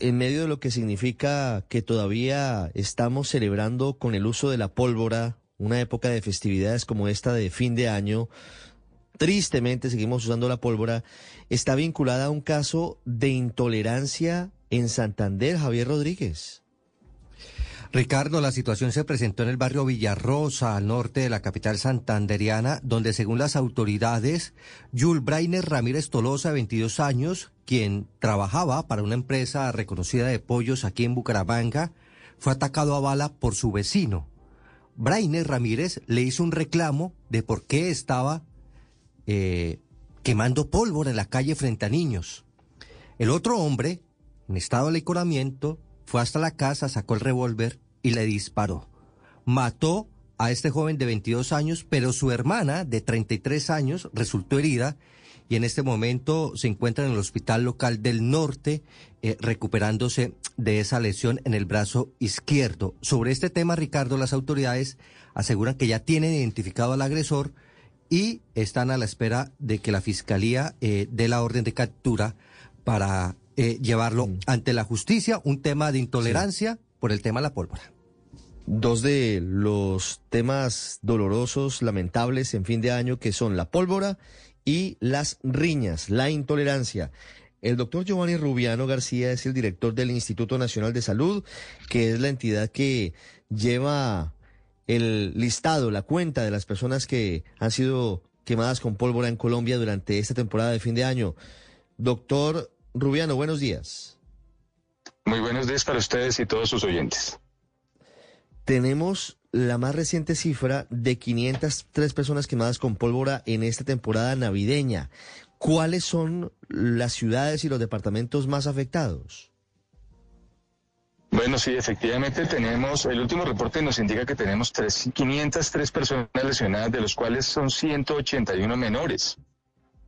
En medio de lo que significa que todavía estamos celebrando con el uso de la pólvora una época de festividades como esta de fin de año, tristemente seguimos usando la pólvora, está vinculada a un caso de intolerancia en Santander, Javier Rodríguez. Ricardo, la situación se presentó en el barrio Villarrosa, al norte de la capital santanderiana, donde según las autoridades, Yul Brainer Ramírez Tolosa, 22 años, quien trabajaba para una empresa reconocida de pollos aquí en Bucaramanga, fue atacado a bala por su vecino. Brainer Ramírez le hizo un reclamo de por qué estaba eh, quemando pólvora en la calle frente a niños. El otro hombre, en estado de licoramiento, fue hasta la casa, sacó el revólver y le disparó. Mató a este joven de 22 años, pero su hermana de 33 años resultó herida y en este momento se encuentra en el hospital local del norte eh, recuperándose de esa lesión en el brazo izquierdo. Sobre este tema, Ricardo, las autoridades aseguran que ya tienen identificado al agresor y están a la espera de que la fiscalía eh, dé la orden de captura para eh, llevarlo mm. ante la justicia, un tema de intolerancia por el tema de la pólvora. Dos de los temas dolorosos, lamentables en fin de año, que son la pólvora y las riñas, la intolerancia. El doctor Giovanni Rubiano García es el director del Instituto Nacional de Salud, que es la entidad que lleva el listado, la cuenta de las personas que han sido quemadas con pólvora en Colombia durante esta temporada de fin de año. Doctor Rubiano, buenos días. Muy buenos días para ustedes y todos sus oyentes. Tenemos la más reciente cifra de 503 personas quemadas con pólvora en esta temporada navideña. ¿Cuáles son las ciudades y los departamentos más afectados? Bueno, sí, efectivamente tenemos, el último reporte nos indica que tenemos 503 personas lesionadas, de los cuales son 181 menores.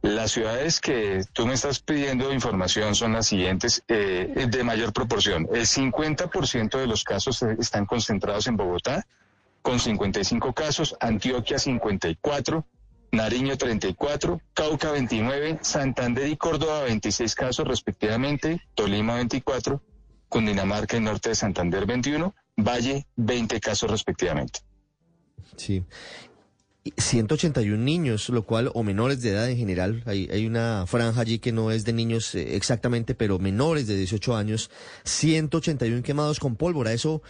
Las ciudades que tú me estás pidiendo información son las siguientes eh, de mayor proporción. El 50% de los casos están concentrados en Bogotá, con 55 casos, Antioquia 54, Nariño 34, Cauca 29, Santander y Córdoba 26 casos respectivamente, Tolima 24, Cundinamarca y Norte de Santander 21, Valle 20 casos respectivamente. Sí. 181 niños, lo cual, o menores de edad en general, hay, hay una franja allí que no es de niños eh, exactamente, pero menores de 18 años, 181 quemados con pólvora. ¿Eso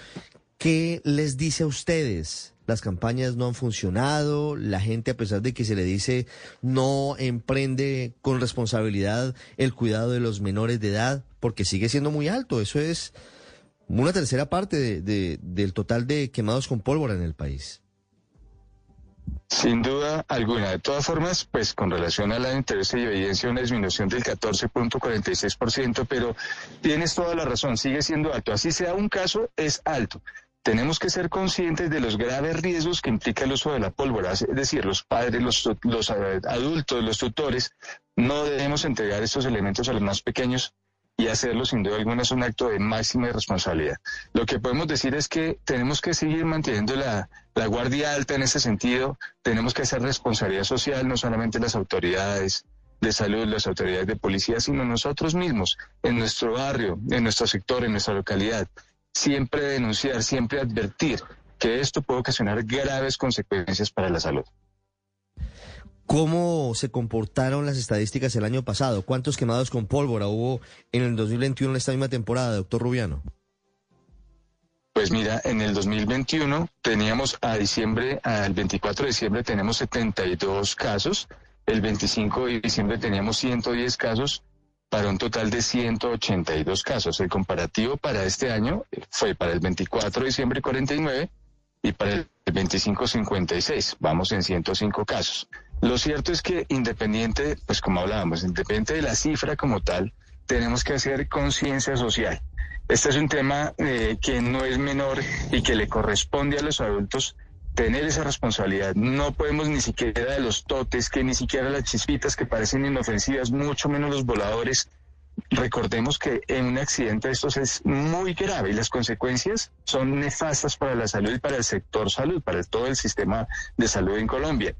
qué les dice a ustedes? Las campañas no han funcionado, la gente a pesar de que se le dice no emprende con responsabilidad el cuidado de los menores de edad, porque sigue siendo muy alto. Eso es una tercera parte del total de quemados con pólvora en el país. Sin duda alguna. De todas formas, pues con relación a la interés y evidencia una disminución del 14.46%, pero tienes toda la razón, sigue siendo alto. Así sea un caso, es alto. Tenemos que ser conscientes de los graves riesgos que implica el uso de la pólvora, es decir, los padres, los, los eh, adultos, los tutores, no debemos entregar estos elementos a los más pequeños y hacerlo sin duda alguna es un acto de máxima responsabilidad. Lo que podemos decir es que tenemos que seguir manteniendo la, la guardia alta en ese sentido, tenemos que hacer responsabilidad social, no solamente las autoridades de salud, las autoridades de policía, sino nosotros mismos, en nuestro barrio, en nuestro sector, en nuestra localidad. Siempre denunciar, siempre advertir que esto puede ocasionar graves consecuencias para la salud. ¿Cómo se comportaron las estadísticas el año pasado? ¿Cuántos quemados con pólvora hubo en el 2021 en esta misma temporada, doctor Rubiano? Pues mira, en el 2021 teníamos a diciembre, al 24 de diciembre tenemos 72 casos, el 25 de diciembre teníamos 110 casos para un total de 182 casos. El comparativo para este año fue para el 24 de diciembre 49 y para el 25 56. Vamos en 105 casos. Lo cierto es que independiente, pues como hablábamos, independiente de la cifra como tal, tenemos que hacer conciencia social. Este es un tema eh, que no es menor y que le corresponde a los adultos tener esa responsabilidad. No podemos ni siquiera de los totes, que ni siquiera las chispitas que parecen inofensivas, mucho menos los voladores. Recordemos que en un accidente de estos es muy grave y las consecuencias son nefastas para la salud y para el sector salud, para todo el sistema de salud en Colombia.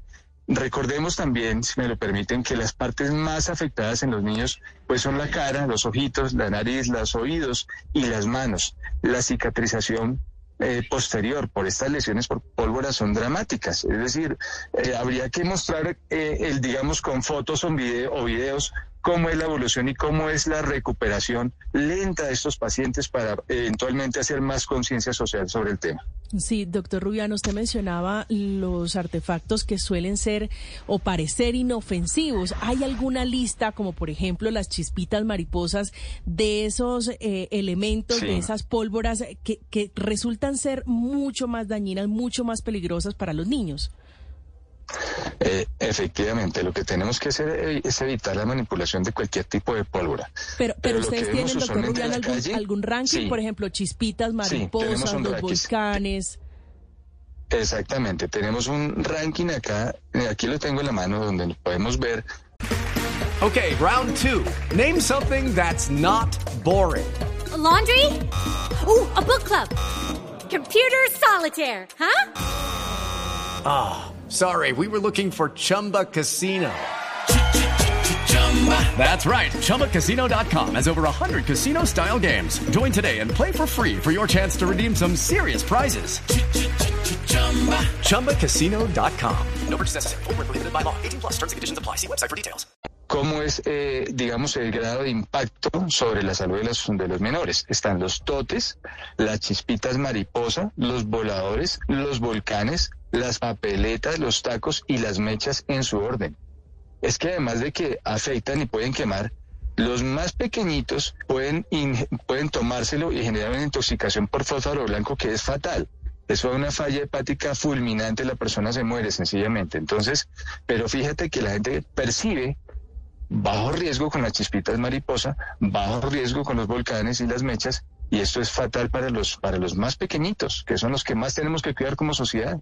Recordemos también, si me lo permiten, que las partes más afectadas en los niños pues son la cara, los ojitos, la nariz, los oídos y las manos. La cicatrización eh, posterior por estas lesiones por pólvora son dramáticas. Es decir, eh, habría que mostrar, eh, el, digamos, con fotos o, o videos cómo es la evolución y cómo es la recuperación lenta de estos pacientes para eventualmente hacer más conciencia social sobre el tema. Sí, doctor Rubiano, usted mencionaba los artefactos que suelen ser o parecer inofensivos. ¿Hay alguna lista, como por ejemplo las chispitas mariposas, de esos eh, elementos, de esas pólvoras que, que resultan ser mucho más dañinas, mucho más peligrosas para los niños? Eh, efectivamente, lo que tenemos que hacer eh, es evitar la manipulación de cualquier tipo de pólvora. Pero, pero, ustedes tienen, doctor Rubiano, algún, algún, ranking, por ejemplo, chispitas, mariposas, los volcanes. Exactamente, tenemos un ranking acá, eh, aquí lo tengo en la mano donde podemos ver. Okay, round two. Name something that's not boring. laundry? Ooh, a book club. Computer solitaire, huh? Ah. Sorry, we were looking for Chumba Casino. That's right. ChumbaCasino.com has over 100 casino style games. Join today and play for free for your chance to redeem some serious prizes. ChumbaCasino.com. No purchase necessary. Full prohibited by law. 18 plus terms and conditions apply. See website for details. ¿Cómo es, eh, digamos, el grado de impacto sobre la salud de los, de los menores? Están los totes, las chispitas mariposa, los voladores, los volcanes, las papeletas, los tacos y las mechas en su orden. Es que además de que afectan y pueden quemar, los más pequeñitos pueden, pueden tomárselo y generar una intoxicación por fósforo blanco que es fatal. Eso es una falla hepática fulminante, la persona se muere sencillamente. Entonces, pero fíjate que la gente percibe bajo riesgo con las chispitas mariposa, bajo riesgo con los volcanes y las mechas, y esto es fatal para los, para los más pequeñitos, que son los que más tenemos que cuidar como sociedad.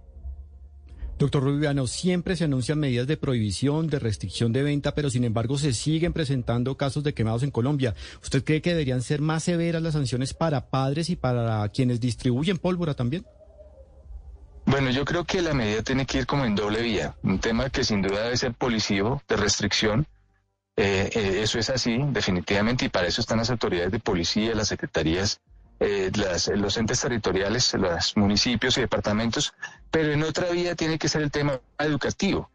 Doctor Rubiano, siempre se anuncian medidas de prohibición, de restricción de venta, pero sin embargo se siguen presentando casos de quemados en Colombia. ¿Usted cree que deberían ser más severas las sanciones para padres y para quienes distribuyen pólvora también? Bueno, yo creo que la medida tiene que ir como en doble vía. Un tema que sin duda debe ser policivo, de restricción. Eh, eh, eso es así, definitivamente, y para eso están las autoridades de policía, las secretarías eh, los entes territoriales, los municipios y departamentos, pero en otra vía tiene que ser el tema educativo.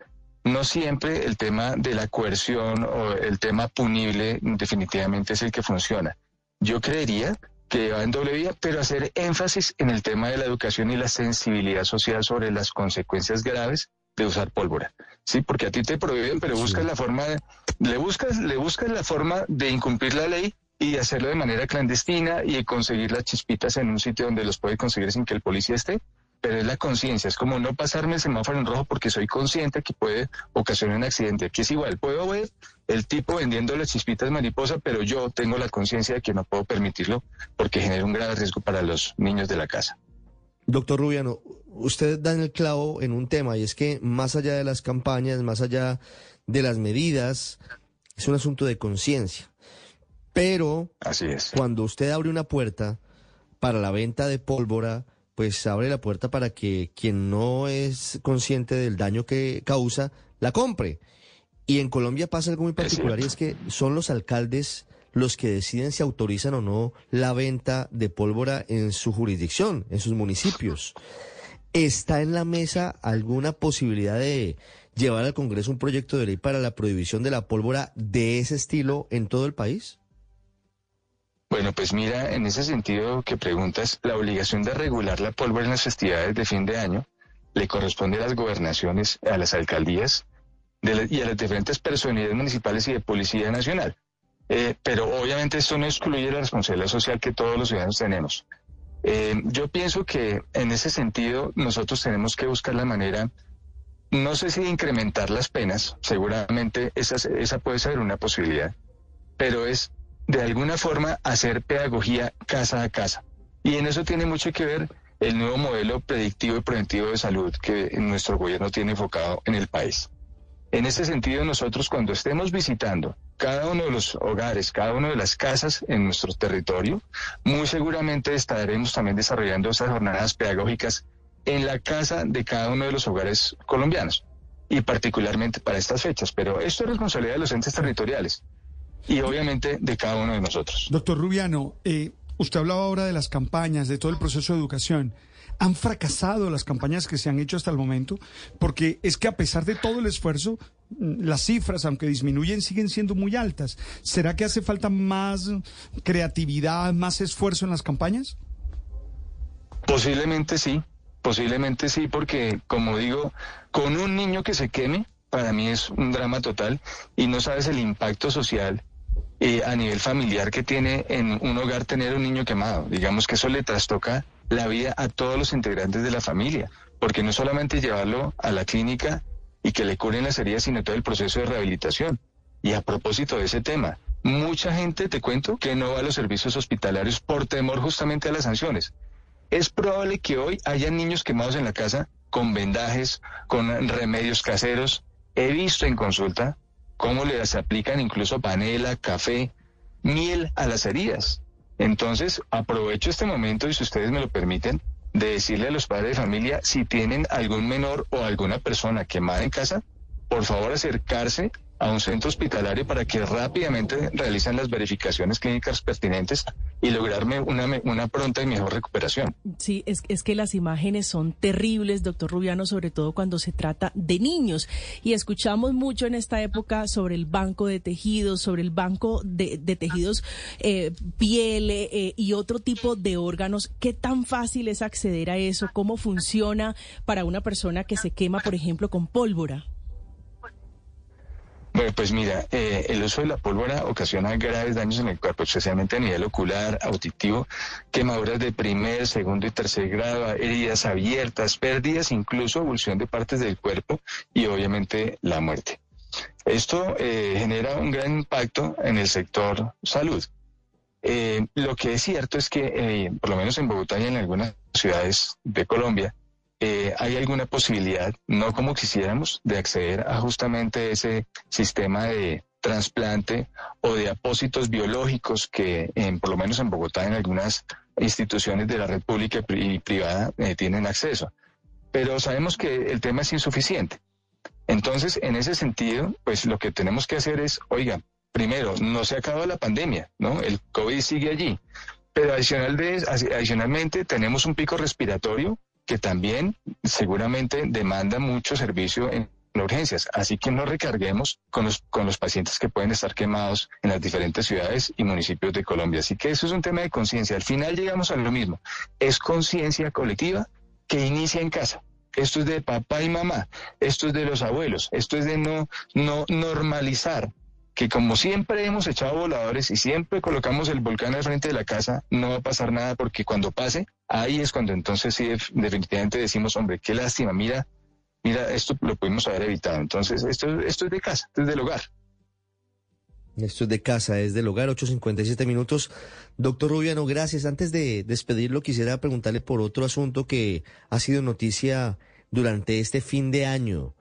No siempre el tema de la coerción o el tema punible definitivamente es el que funciona. Yo creería que va en doble vía, pero hacer énfasis en el tema de la educación y la sensibilidad social sobre las consecuencias graves de usar pólvora. Sí, porque a ti te prohíben, pero buscas la forma, de, le buscas, le buscas la forma de incumplir la ley y hacerlo de manera clandestina y conseguir las chispitas en un sitio donde los puede conseguir sin que el policía esté. Pero es la conciencia, es como no pasarme el semáforo en rojo porque soy consciente que puede ocasionar un accidente. Aquí es igual, puedo ver el tipo vendiendo las chispitas mariposa, pero yo tengo la conciencia de que no puedo permitirlo porque genera un grave riesgo para los niños de la casa. Doctor Rubiano, usted da el clavo en un tema y es que más allá de las campañas, más allá de las medidas, es un asunto de conciencia. Pero Así es. cuando usted abre una puerta para la venta de pólvora, pues abre la puerta para que quien no es consciente del daño que causa, la compre. Y en Colombia pasa algo muy particular y es que son los alcaldes los que deciden si autorizan o no la venta de pólvora en su jurisdicción, en sus municipios. ¿Está en la mesa alguna posibilidad de llevar al Congreso un proyecto de ley para la prohibición de la pólvora de ese estilo en todo el país? Bueno, pues mira, en ese sentido que preguntas, la obligación de regular la pólvora en las festividades de fin de año le corresponde a las gobernaciones, a las alcaldías y a las diferentes personalidades municipales y de Policía Nacional. Eh, pero obviamente esto no excluye la responsabilidad social que todos los ciudadanos tenemos. Eh, yo pienso que en ese sentido nosotros tenemos que buscar la manera, no sé si de incrementar las penas, seguramente esa, esa puede ser una posibilidad, pero es de alguna forma hacer pedagogía casa a casa. Y en eso tiene mucho que ver el nuevo modelo predictivo y preventivo de salud que nuestro gobierno tiene enfocado en el país. En ese sentido, nosotros cuando estemos visitando cada uno de los hogares, cada una de las casas en nuestro territorio, muy seguramente estaremos también desarrollando esas jornadas pedagógicas en la casa de cada uno de los hogares colombianos y particularmente para estas fechas. Pero esto es responsabilidad de los entes territoriales y obviamente de cada uno de nosotros. Doctor Rubiano, eh, usted hablaba ahora de las campañas, de todo el proceso de educación. ¿Han fracasado las campañas que se han hecho hasta el momento? Porque es que a pesar de todo el esfuerzo, mm, las cifras, aunque disminuyen, siguen siendo muy altas. ¿Será que hace falta más creatividad, más esfuerzo en las campañas? Posiblemente sí, posiblemente sí, porque como digo, con un niño que se queme, para mí es un drama total y no sabes el impacto social eh, a nivel familiar que tiene en un hogar tener un niño quemado. Digamos que eso le trastoca la vida a todos los integrantes de la familia, porque no solamente llevarlo a la clínica y que le curen las heridas, sino todo el proceso de rehabilitación. Y a propósito de ese tema, mucha gente, te cuento, que no va a los servicios hospitalarios por temor justamente a las sanciones. Es probable que hoy haya niños quemados en la casa con vendajes, con remedios caseros. He visto en consulta cómo les aplican incluso panela, café, miel a las heridas. Entonces, aprovecho este momento, y si ustedes me lo permiten, de decirle a los padres de familia, si tienen algún menor o alguna persona quemada en casa, por favor acercarse a un centro hospitalario para que rápidamente realicen las verificaciones clínicas pertinentes y lograrme una, una pronta y mejor recuperación. Sí, es, es que las imágenes son terribles, doctor Rubiano, sobre todo cuando se trata de niños. Y escuchamos mucho en esta época sobre el banco de tejidos, sobre el banco de, tejidos eh, piel eh, y otro tipo de órganos. ¿Qué tan fácil es acceder a eso? ¿Cómo funciona para una persona que se quema, por ejemplo, con pólvora? Bueno, pues mira, eh, el uso de la pólvora ocasiona graves daños en el cuerpo, especialmente a nivel ocular, auditivo, quemaduras de primer, segundo y tercer grado, heridas abiertas, pérdidas, incluso evolución de partes del cuerpo y obviamente la muerte. Esto eh, genera un gran impacto en el sector salud. Eh, lo que es cierto es que, por lo menos en Bogotá y en algunas ciudades de Colombia, eh, ¿hay alguna posibilidad, no como quisiéramos, de acceder a justamente ese sistema de trasplante o de apósitos biológicos que, por lo menos en Bogotá, en algunas instituciones de la red pública y privada eh, tienen acceso? Pero sabemos que el tema es insuficiente. Entonces, en ese sentido, pues lo que tenemos que hacer es, oiga, primero, no se ha acabado la pandemia, ¿no? El COVID sigue allí. Pero adicional adicionalmente tenemos un pico respiratorio que también seguramente demanda mucho servicio en urgencias. Así que no recarguemos con los, con los pacientes que pueden estar quemados en las diferentes ciudades y municipios de Colombia. Así que eso es un tema de conciencia. Al final llegamos a lo mismo. Es conciencia colectiva que inicia en casa. Esto es de papá y mamá, esto es de los abuelos, esto es de no, no normalizar que como siempre hemos echado voladores y siempre colocamos el volcán al frente de la casa, no va a pasar nada porque cuando pase, ahí es cuando entonces sí definitivamente decimos, hombre, qué lástima, mira, mira, esto lo pudimos haber evitado. Entonces, esto, esto es de casa, esto es del hogar. Esto es de casa, es del hogar, 8.57 minutos. Doctor Rubiano, gracias. Antes de despedirlo, quisiera preguntarle por otro asunto que ha sido noticia durante este fin de año.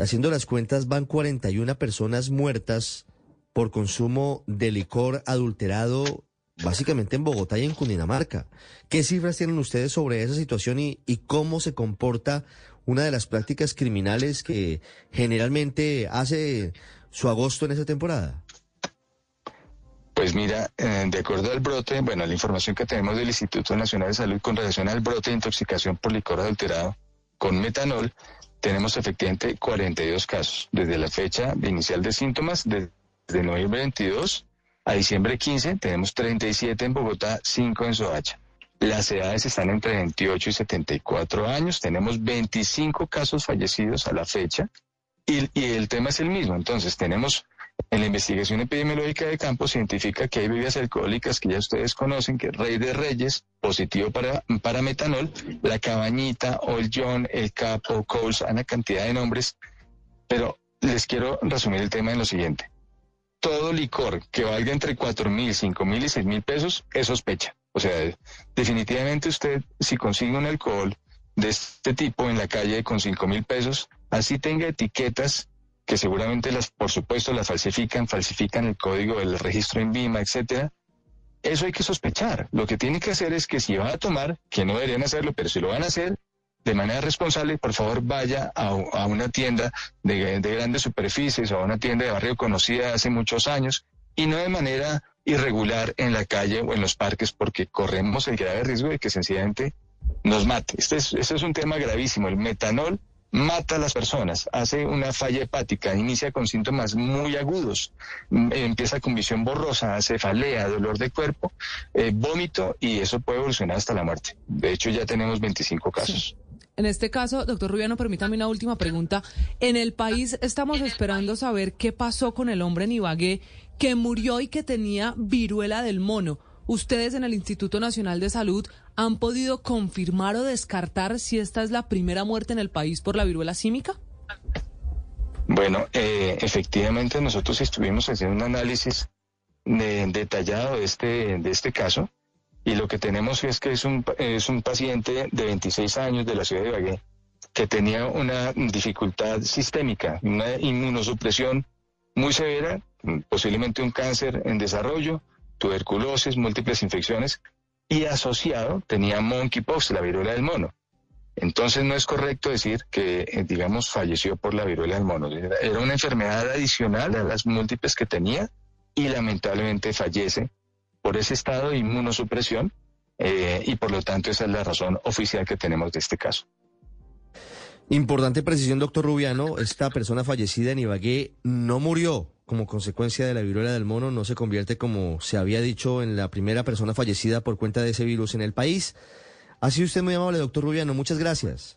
Haciendo las cuentas, van 41 personas muertas por consumo de licor adulterado, básicamente en Bogotá y en Cundinamarca. ¿Qué cifras tienen ustedes sobre esa situación y, cómo se comporta una de las prácticas criminales que generalmente hace su agosto en esa temporada? Pues mira, eh, de acuerdo al brote, bueno, la información que tenemos del Instituto Nacional de Salud con relación al brote de intoxicación por licor adulterado con metanol, tenemos efectivamente 42 casos. Desde la fecha inicial de síntomas, desde noviembre 22 a diciembre 15, tenemos 37 en Bogotá, 5 en Soacha. Las edades están entre 28 y 74 años. Tenemos 25 casos fallecidos a la fecha. Y, y el tema es el mismo. Entonces, tenemos en la investigación epidemiológica de campo se identifica que hay bebidas alcohólicas que ya ustedes conocen, que Rey de Reyes, positivo para, para metanol, la cabañita, o el John, el Capo, Coles, una cantidad de nombres. Pero les quiero resumir el tema en lo siguiente. todo licor que valga entre cuatro mil, cinco mil y seis mil pesos es sospecha. O sea, definitivamente usted, si consigue un alcohol de este tipo en la calle con cinco mil pesos, así tenga etiquetas que seguramente las, por supuesto, las falsifican, falsifican el código del registro en Vima, etcétera. Eso hay que sospechar. Lo que tiene que hacer es que si van a tomar, que no deberían hacerlo, pero si lo van a hacer, de manera responsable, por favor vaya a, una tienda de, grandes superficies o a una tienda de barrio conocida hace muchos años y no de manera irregular en la calle o en los parques porque corremos el grave riesgo de que sencillamente nos mate. Este es, este es un tema gravísimo. El metanol mata a las personas, hace una falla hepática, inicia con síntomas muy agudos, mm, empieza con visión borrosa, cefalea, dolor de cuerpo, eh, vómito y eso puede evolucionar hasta la muerte. De hecho, ya tenemos 25 casos. En este caso, doctor Rubiano, permítame una última pregunta. En el país estamos esperando saber qué pasó con el hombre en Ibagué que murió y que tenía viruela del mono. ¿Ustedes en el Instituto Nacional de Salud han podido confirmar o descartar si esta es la primera muerte en el país por la viruela símica? Bueno, eh, efectivamente nosotros estuvimos haciendo un análisis detallado de este, de este caso y lo que tenemos es que es un, es un paciente de 26 años de la ciudad de Ibagué que tenía una dificultad sistémica, una inmunosupresión muy severa, posiblemente un cáncer en desarrollo, tuberculosis, múltiples infecciones y asociado tenía monkeypox, la viruela del mono. Entonces no es correcto decir que, eh, digamos, falleció por la viruela del mono. Era una enfermedad adicional a las múltiples que tenía y lamentablemente fallece por ese estado de inmunosupresión eh, y por lo tanto esa es la razón oficial que tenemos de este caso. Importante precisión, doctor Rubiano, esta persona fallecida en Ibagué no murió como consecuencia de la viruela del mono, no se convierte, como se había dicho, en la primera persona fallecida por cuenta de ese virus en el país. Ha sido usted muy amable, doctor Rubiano, muchas gracias.